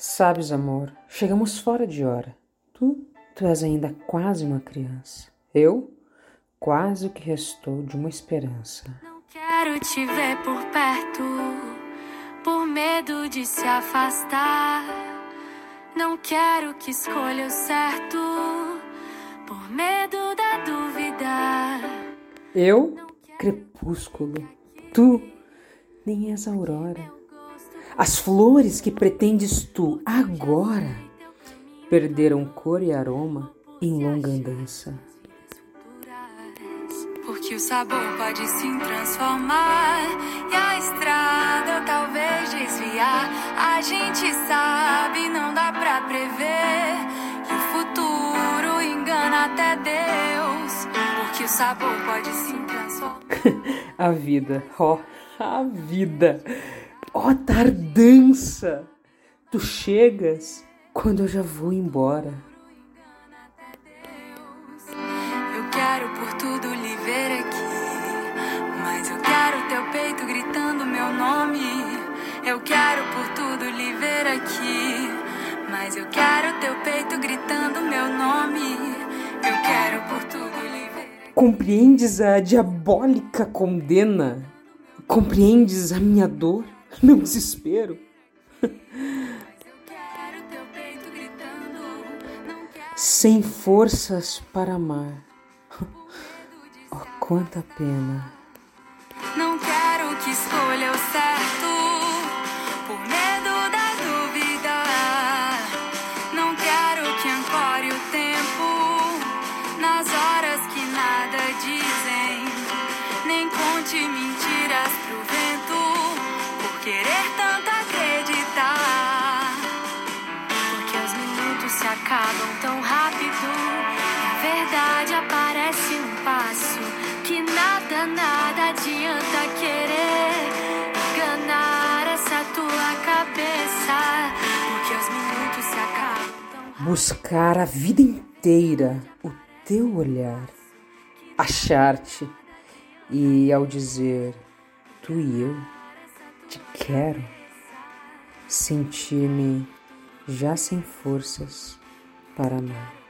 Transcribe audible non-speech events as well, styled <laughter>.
Sabes, amor, chegamos fora de hora. Tu, tu és ainda quase uma criança. Eu, quase o que restou de uma esperança. Não quero te ver por perto, por medo de se afastar. Não quero que escolha o certo, por medo da dúvida. Eu, crepúsculo, tu, nem és aurora. As flores que pretendes tu agora perderam cor e aroma em longa andança. Porque o sabor pode se transformar e a estrada talvez desviar. A gente sabe, não dá pra prever. E o futuro engana até Deus. Porque o sabor pode se transformar. <laughs> a vida, ó, oh, a vida. Ó oh, tardança! Tu chegas quando eu já vou embora. Eu quero por tudo lhe ver aqui, mas eu quero teu peito gritando meu nome. Eu quero por tudo lhe ver aqui, mas eu quero teu peito gritando meu nome. Eu quero por tudo lhe ver. Compreendes a diabólica condena? Compreendes a minha dor? <laughs> meu desespero. Sem forças para amar. <laughs> Oh, quanta pena. Não quero que escolha o certo por medo da dúvida. Não quero que ancore o tempo nas horas que nada dizem. Nem conte mentiras pro querer tanto acreditar. Porque os minutos se acabam tão rápido. A verdade aparece um passo. Que nada, nada adianta querer enganar essa tua cabeça. Porque os minutos se acabam tão rápido. Buscar a vida inteira o teu olhar. Achar-te. E ao dizer tu e eu quero, sentir-me já sem forças para amar.